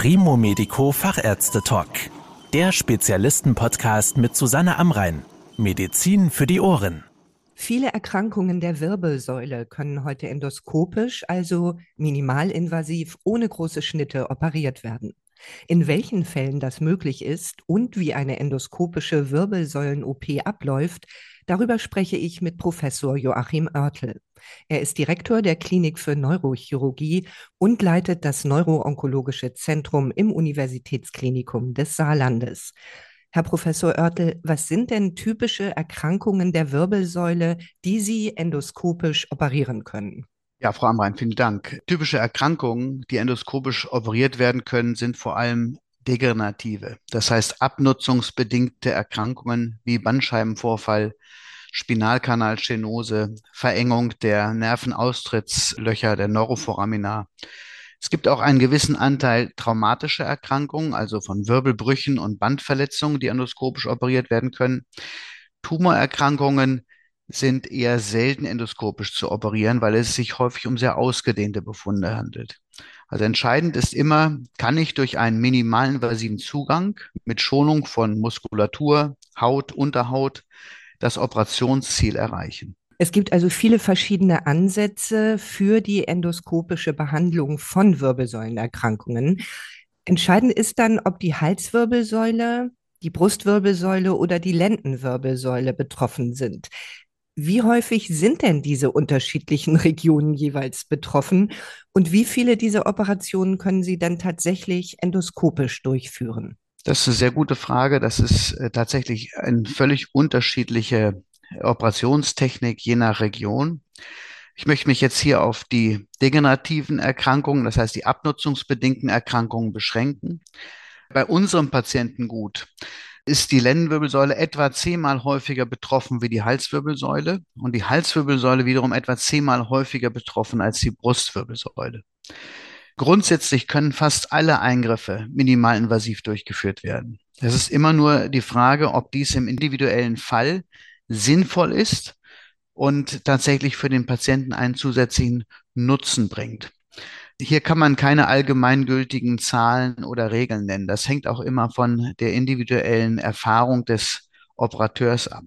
Primo Medico Fachärzte Talk. Der Spezialisten-Podcast mit Susanne Amrein. Medizin für die Ohren. Viele Erkrankungen der Wirbelsäule können heute endoskopisch, also minimalinvasiv, ohne große Schnitte operiert werden. In welchen Fällen das möglich ist und wie eine endoskopische Wirbelsäulen-OP abläuft, darüber spreche ich mit Professor Joachim Oertel. Er ist Direktor der Klinik für Neurochirurgie und leitet das Neuroonkologische Zentrum im Universitätsklinikum des Saarlandes. Herr Professor Oertel, was sind denn typische Erkrankungen der Wirbelsäule, die Sie endoskopisch operieren können? Ja, Frau Amrein, vielen Dank. Typische Erkrankungen, die endoskopisch operiert werden können, sind vor allem degenerative, das heißt abnutzungsbedingte Erkrankungen wie Bandscheibenvorfall, Spinalkanalstenose, Verengung der Nervenaustrittslöcher der Neuroforamina. Es gibt auch einen gewissen Anteil traumatischer Erkrankungen, also von Wirbelbrüchen und Bandverletzungen, die endoskopisch operiert werden können. Tumorerkrankungen sind eher selten endoskopisch zu operieren, weil es sich häufig um sehr ausgedehnte Befunde handelt. Also entscheidend ist immer, kann ich durch einen minimalinvasiven Zugang mit Schonung von Muskulatur, Haut, Unterhaut das Operationsziel erreichen. Es gibt also viele verschiedene Ansätze für die endoskopische Behandlung von Wirbelsäulenerkrankungen. Entscheidend ist dann, ob die Halswirbelsäule, die Brustwirbelsäule oder die Lendenwirbelsäule betroffen sind. Wie häufig sind denn diese unterschiedlichen Regionen jeweils betroffen und wie viele dieser Operationen können Sie dann tatsächlich endoskopisch durchführen? Das ist eine sehr gute Frage. Das ist äh, tatsächlich eine völlig unterschiedliche Operationstechnik je nach Region. Ich möchte mich jetzt hier auf die degenerativen Erkrankungen, das heißt die abnutzungsbedingten Erkrankungen beschränken. Bei unserem Patientengut ist die Lendenwirbelsäule etwa zehnmal häufiger betroffen wie die Halswirbelsäule und die Halswirbelsäule wiederum etwa zehnmal häufiger betroffen als die Brustwirbelsäule. Grundsätzlich können fast alle Eingriffe minimalinvasiv durchgeführt werden. Es ist immer nur die Frage, ob dies im individuellen Fall sinnvoll ist und tatsächlich für den Patienten einen zusätzlichen Nutzen bringt. Hier kann man keine allgemeingültigen Zahlen oder Regeln nennen. Das hängt auch immer von der individuellen Erfahrung des Operateurs ab.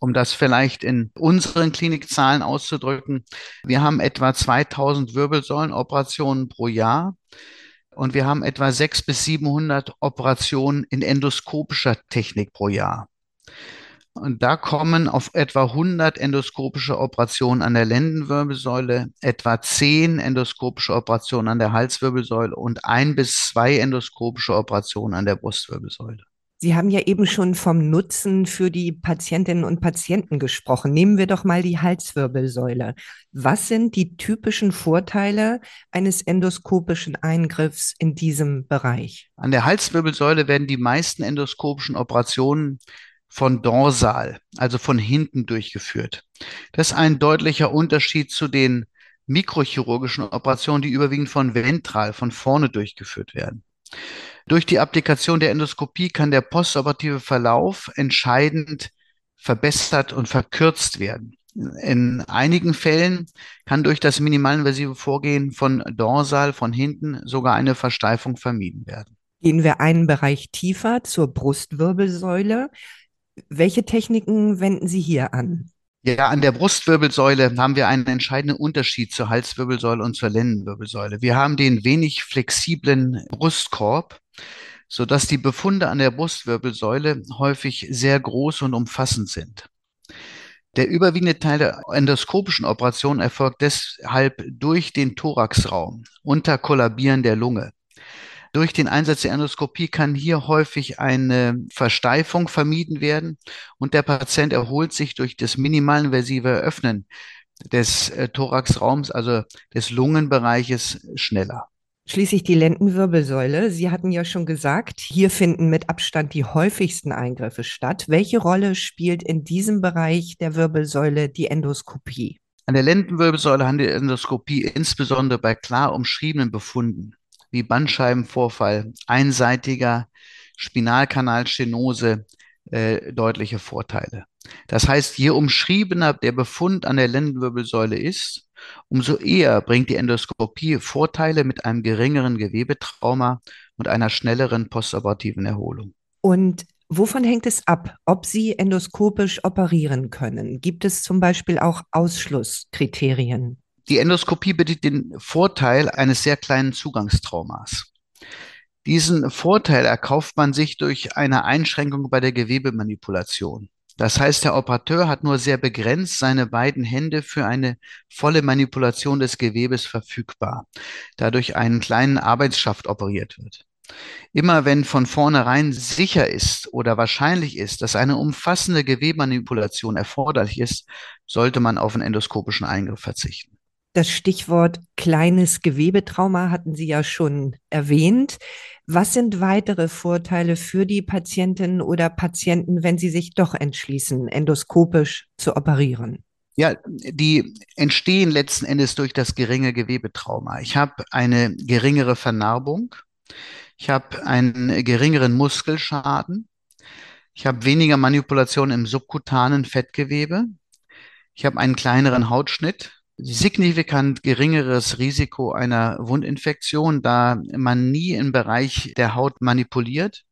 Um das vielleicht in unseren Klinikzahlen auszudrücken, wir haben etwa 2000 Wirbelsäulenoperationen pro Jahr und wir haben etwa 600 bis 700 Operationen in endoskopischer Technik pro Jahr. Und da kommen auf etwa 100 endoskopische Operationen an der Lendenwirbelsäule, etwa 10 endoskopische Operationen an der Halswirbelsäule und ein bis zwei endoskopische Operationen an der Brustwirbelsäule. Sie haben ja eben schon vom Nutzen für die Patientinnen und Patienten gesprochen. Nehmen wir doch mal die Halswirbelsäule. Was sind die typischen Vorteile eines endoskopischen Eingriffs in diesem Bereich? An der Halswirbelsäule werden die meisten endoskopischen Operationen von dorsal, also von hinten durchgeführt. Das ist ein deutlicher Unterschied zu den mikrochirurgischen Operationen, die überwiegend von ventral, von vorne durchgeführt werden. Durch die Applikation der Endoskopie kann der postoperative Verlauf entscheidend verbessert und verkürzt werden. In einigen Fällen kann durch das minimalinvasive Vorgehen von dorsal, von hinten, sogar eine Versteifung vermieden werden. Gehen wir einen Bereich tiefer zur Brustwirbelsäule. Welche Techniken wenden Sie hier an? Ja, an der Brustwirbelsäule haben wir einen entscheidenden Unterschied zur Halswirbelsäule und zur Lendenwirbelsäule. Wir haben den wenig flexiblen Brustkorb, so dass die Befunde an der Brustwirbelsäule häufig sehr groß und umfassend sind. Der überwiegende Teil der endoskopischen Operation erfolgt deshalb durch den Thoraxraum unter Kollabieren der Lunge. Durch den Einsatz der Endoskopie kann hier häufig eine Versteifung vermieden werden und der Patient erholt sich durch das minimalinvasive Öffnen des äh, Thoraxraums, also des Lungenbereiches, schneller. Schließlich die Lendenwirbelsäule. Sie hatten ja schon gesagt, hier finden mit Abstand die häufigsten Eingriffe statt. Welche Rolle spielt in diesem Bereich der Wirbelsäule die Endoskopie? An der Lendenwirbelsäule handelt die Endoskopie insbesondere bei klar umschriebenen Befunden wie Bandscheibenvorfall, einseitiger Spinalkanalstenose äh, deutliche Vorteile. Das heißt, je umschriebener der Befund an der Lendenwirbelsäule ist, umso eher bringt die Endoskopie Vorteile mit einem geringeren Gewebetrauma und einer schnelleren postoperativen Erholung. Und wovon hängt es ab, ob Sie endoskopisch operieren können? Gibt es zum Beispiel auch Ausschlusskriterien? Die Endoskopie bietet den Vorteil eines sehr kleinen Zugangstraumas. Diesen Vorteil erkauft man sich durch eine Einschränkung bei der Gewebemanipulation. Das heißt, der Operateur hat nur sehr begrenzt seine beiden Hände für eine volle Manipulation des Gewebes verfügbar, da durch einen kleinen Arbeitsschaft operiert wird. Immer wenn von vornherein sicher ist oder wahrscheinlich ist, dass eine umfassende Gewebemanipulation erforderlich ist, sollte man auf einen endoskopischen Eingriff verzichten. Das Stichwort kleines Gewebetrauma hatten Sie ja schon erwähnt. Was sind weitere Vorteile für die Patientinnen oder Patienten, wenn sie sich doch entschließen, endoskopisch zu operieren? Ja, die entstehen letzten Endes durch das geringe Gewebetrauma. Ich habe eine geringere Vernarbung. Ich habe einen geringeren Muskelschaden. Ich habe weniger Manipulation im subkutanen Fettgewebe. Ich habe einen kleineren Hautschnitt signifikant geringeres Risiko einer Wundinfektion, da man nie im Bereich der Haut manipuliert,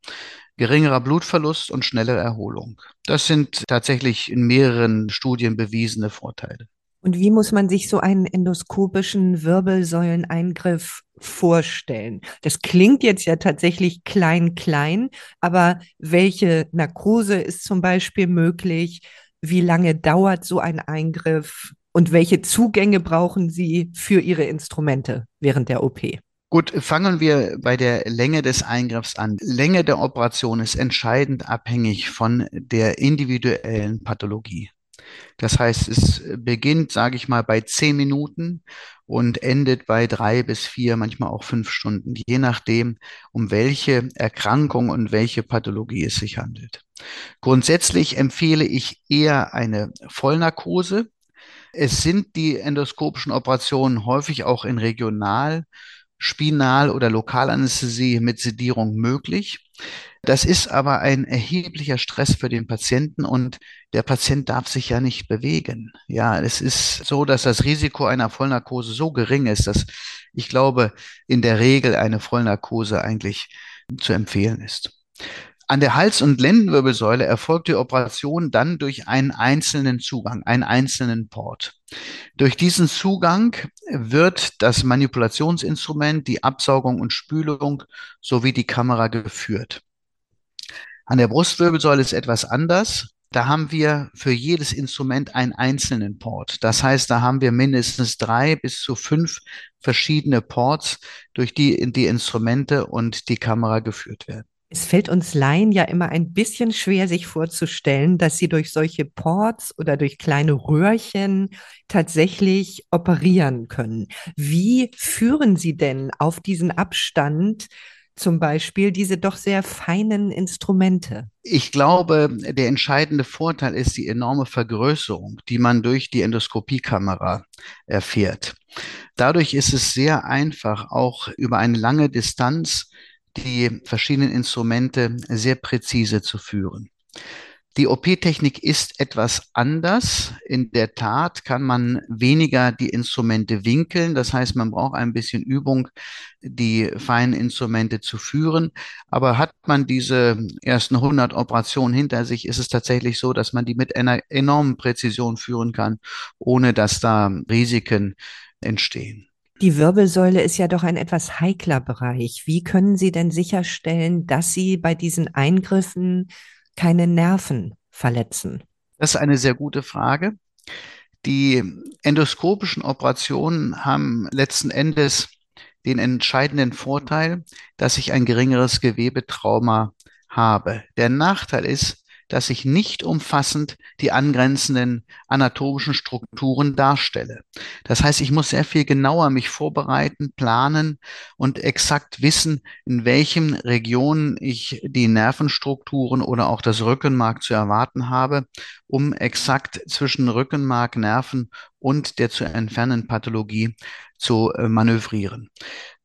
geringerer Blutverlust und schnelle Erholung. Das sind tatsächlich in mehreren Studien bewiesene Vorteile. Und wie muss man sich so einen endoskopischen Wirbelsäuleneingriff vorstellen? Das klingt jetzt ja tatsächlich klein, klein, aber welche Narkose ist zum Beispiel möglich? Wie lange dauert so ein Eingriff? Und welche Zugänge brauchen Sie für Ihre Instrumente während der OP? Gut, fangen wir bei der Länge des Eingriffs an. Länge der Operation ist entscheidend abhängig von der individuellen Pathologie. Das heißt, es beginnt, sage ich mal, bei zehn Minuten und endet bei drei bis vier, manchmal auch fünf Stunden, je nachdem, um welche Erkrankung und welche Pathologie es sich handelt. Grundsätzlich empfehle ich eher eine Vollnarkose, es sind die endoskopischen Operationen häufig auch in Regional-, Spinal- oder Lokalanästhesie mit Sedierung möglich. Das ist aber ein erheblicher Stress für den Patienten und der Patient darf sich ja nicht bewegen. Ja, es ist so, dass das Risiko einer Vollnarkose so gering ist, dass ich glaube, in der Regel eine Vollnarkose eigentlich zu empfehlen ist. An der Hals- und Lendenwirbelsäule erfolgt die Operation dann durch einen einzelnen Zugang, einen einzelnen Port. Durch diesen Zugang wird das Manipulationsinstrument, die Absaugung und Spülung sowie die Kamera geführt. An der Brustwirbelsäule ist etwas anders. Da haben wir für jedes Instrument einen einzelnen Port. Das heißt, da haben wir mindestens drei bis zu fünf verschiedene Ports, durch die die Instrumente und die Kamera geführt werden. Es fällt uns Laien ja immer ein bisschen schwer, sich vorzustellen, dass sie durch solche Ports oder durch kleine Röhrchen tatsächlich operieren können. Wie führen Sie denn auf diesen Abstand zum Beispiel diese doch sehr feinen Instrumente? Ich glaube, der entscheidende Vorteil ist die enorme Vergrößerung, die man durch die Endoskopiekamera erfährt. Dadurch ist es sehr einfach, auch über eine lange Distanz die verschiedenen Instrumente sehr präzise zu führen. Die OP-Technik ist etwas anders. In der Tat kann man weniger die Instrumente winkeln. Das heißt, man braucht ein bisschen Übung, die feinen Instrumente zu führen. Aber hat man diese ersten 100 Operationen hinter sich, ist es tatsächlich so, dass man die mit einer enormen Präzision führen kann, ohne dass da Risiken entstehen. Die Wirbelsäule ist ja doch ein etwas heikler Bereich. Wie können Sie denn sicherstellen, dass Sie bei diesen Eingriffen keine Nerven verletzen? Das ist eine sehr gute Frage. Die endoskopischen Operationen haben letzten Endes den entscheidenden Vorteil, dass ich ein geringeres Gewebetrauma habe. Der Nachteil ist, dass ich nicht umfassend die angrenzenden anatomischen Strukturen darstelle. Das heißt, ich muss sehr viel genauer mich vorbereiten, planen und exakt wissen, in welchen Regionen ich die Nervenstrukturen oder auch das Rückenmark zu erwarten habe, um exakt zwischen Rückenmark, Nerven und der zu entfernenden Pathologie zu äh, manövrieren.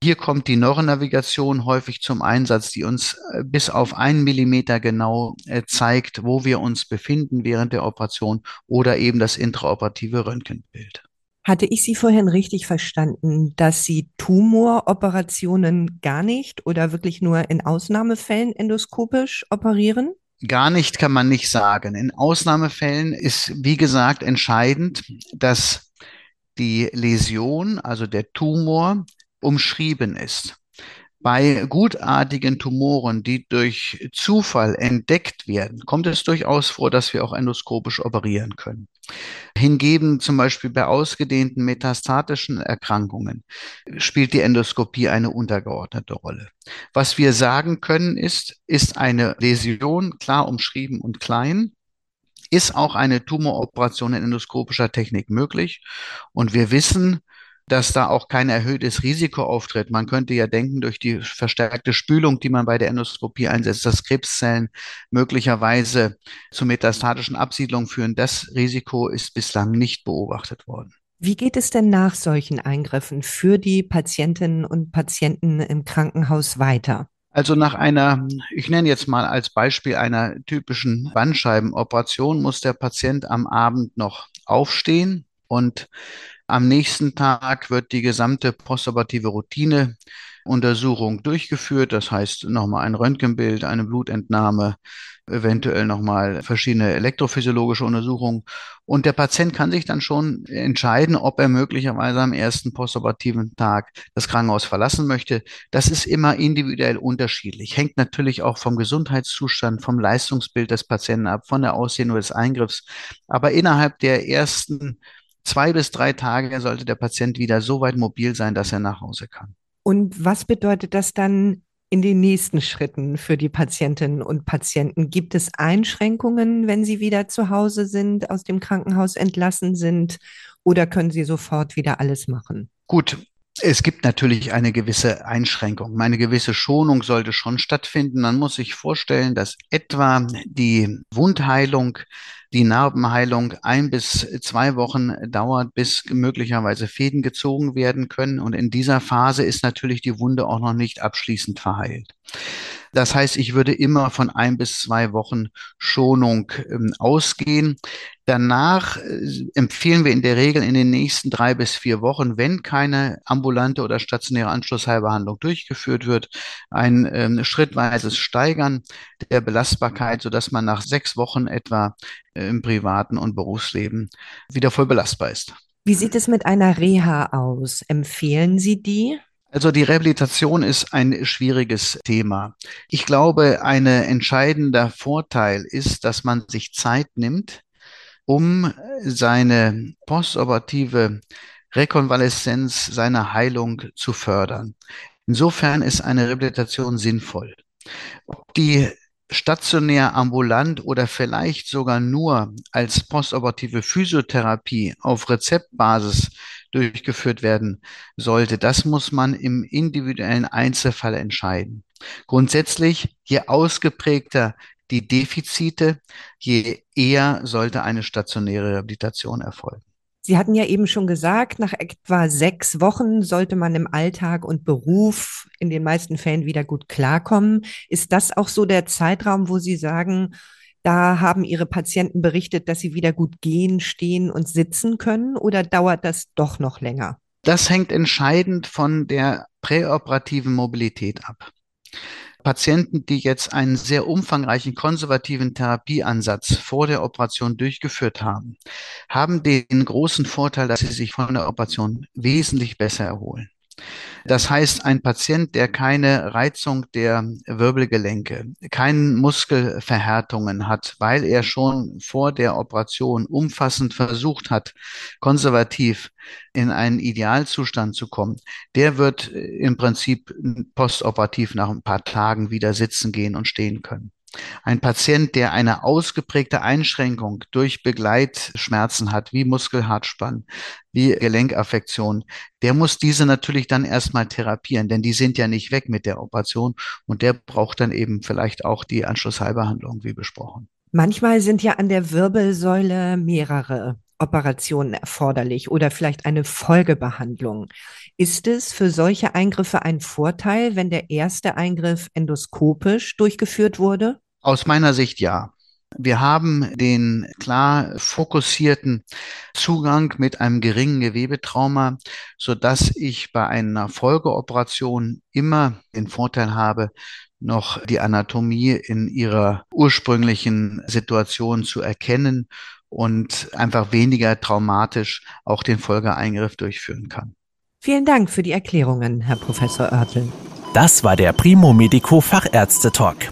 Hier kommt die Neuronnavigation häufig zum Einsatz, die uns äh, bis auf einen Millimeter genau äh, zeigt, wo wir uns befinden während der Operation oder eben das intraoperative Röntgenbild. Hatte ich Sie vorhin richtig verstanden, dass Sie Tumoroperationen gar nicht oder wirklich nur in Ausnahmefällen endoskopisch operieren? Gar nicht kann man nicht sagen. In Ausnahmefällen ist, wie gesagt, entscheidend, dass die Läsion, also der Tumor, umschrieben ist. Bei gutartigen Tumoren, die durch Zufall entdeckt werden, kommt es durchaus vor, dass wir auch endoskopisch operieren können. Hingegen zum Beispiel bei ausgedehnten metastatischen Erkrankungen spielt die Endoskopie eine untergeordnete Rolle. Was wir sagen können ist, ist eine Läsion klar umschrieben und klein, ist auch eine Tumoroperation in endoskopischer Technik möglich. Und wir wissen, dass da auch kein erhöhtes Risiko auftritt. Man könnte ja denken, durch die verstärkte Spülung, die man bei der Endoskopie einsetzt, dass Krebszellen möglicherweise zu metastatischen Absiedlungen führen. Das Risiko ist bislang nicht beobachtet worden. Wie geht es denn nach solchen Eingriffen für die Patientinnen und Patienten im Krankenhaus weiter? Also nach einer, ich nenne jetzt mal als Beispiel einer typischen Bandscheibenoperation, muss der Patient am Abend noch aufstehen und am nächsten Tag wird die gesamte postoperative Routineuntersuchung durchgeführt. Das heißt nochmal ein Röntgenbild, eine Blutentnahme, eventuell nochmal verschiedene elektrophysiologische Untersuchungen. Und der Patient kann sich dann schon entscheiden, ob er möglicherweise am ersten postoperativen Tag das Krankenhaus verlassen möchte. Das ist immer individuell unterschiedlich. Hängt natürlich auch vom Gesundheitszustand, vom Leistungsbild des Patienten ab, von der Ausdehnung des Eingriffs. Aber innerhalb der ersten zwei bis drei Tage sollte der Patient wieder so weit mobil sein, dass er nach Hause kann. Und was bedeutet das dann in den nächsten Schritten für die Patientinnen und Patienten? Gibt es Einschränkungen, wenn sie wieder zu Hause sind, aus dem Krankenhaus entlassen sind, oder können sie sofort wieder alles machen? Gut, es gibt natürlich eine gewisse Einschränkung. Eine gewisse Schonung sollte schon stattfinden. Man muss sich vorstellen, dass etwa die Wundheilung die Narbenheilung ein bis zwei Wochen dauert, bis möglicherweise Fäden gezogen werden können. Und in dieser Phase ist natürlich die Wunde auch noch nicht abschließend verheilt. Das heißt, ich würde immer von ein bis zwei Wochen Schonung ähm, ausgehen. Danach äh, empfehlen wir in der Regel in den nächsten drei bis vier Wochen, wenn keine ambulante oder stationäre Anschlussheilbehandlung durchgeführt wird, ein ähm, schrittweises Steigern der Belastbarkeit, sodass man nach sechs Wochen etwa äh, im privaten und Berufsleben wieder voll belastbar ist. Wie sieht es mit einer Reha aus? Empfehlen Sie die? Also die Rehabilitation ist ein schwieriges Thema. Ich glaube, ein entscheidender Vorteil ist, dass man sich Zeit nimmt, um seine postoperative Rekonvaleszenz, seine Heilung zu fördern. Insofern ist eine Rehabilitation sinnvoll. Ob die stationär ambulant oder vielleicht sogar nur als postoperative Physiotherapie auf Rezeptbasis durchgeführt werden sollte. Das muss man im individuellen Einzelfall entscheiden. Grundsätzlich, je ausgeprägter die Defizite, je eher sollte eine stationäre Rehabilitation erfolgen. Sie hatten ja eben schon gesagt, nach etwa sechs Wochen sollte man im Alltag und Beruf in den meisten Fällen wieder gut klarkommen. Ist das auch so der Zeitraum, wo Sie sagen, da haben Ihre Patienten berichtet, dass sie wieder gut gehen, stehen und sitzen können oder dauert das doch noch länger? Das hängt entscheidend von der präoperativen Mobilität ab. Patienten, die jetzt einen sehr umfangreichen konservativen Therapieansatz vor der Operation durchgeführt haben, haben den großen Vorteil, dass sie sich von der Operation wesentlich besser erholen. Das heißt, ein Patient, der keine Reizung der Wirbelgelenke, keine Muskelverhärtungen hat, weil er schon vor der Operation umfassend versucht hat, konservativ in einen Idealzustand zu kommen, der wird im Prinzip postoperativ nach ein paar Tagen wieder sitzen gehen und stehen können. Ein Patient, der eine ausgeprägte Einschränkung durch Begleitschmerzen hat, wie Muskelhartspann, wie Gelenkaffektion, der muss diese natürlich dann erstmal therapieren, denn die sind ja nicht weg mit der Operation und der braucht dann eben vielleicht auch die Anschlussheilbehandlung, wie besprochen. Manchmal sind ja an der Wirbelsäule mehrere Operationen erforderlich oder vielleicht eine Folgebehandlung. Ist es für solche Eingriffe ein Vorteil, wenn der erste Eingriff endoskopisch durchgeführt wurde? Aus meiner Sicht ja. Wir haben den klar fokussierten Zugang mit einem geringen Gewebetrauma, so dass ich bei einer Folgeoperation immer den Vorteil habe, noch die Anatomie in ihrer ursprünglichen Situation zu erkennen und einfach weniger traumatisch auch den Folgeeingriff durchführen kann. Vielen Dank für die Erklärungen, Herr Professor Oertel. Das war der Primo Medico Fachärzte Talk.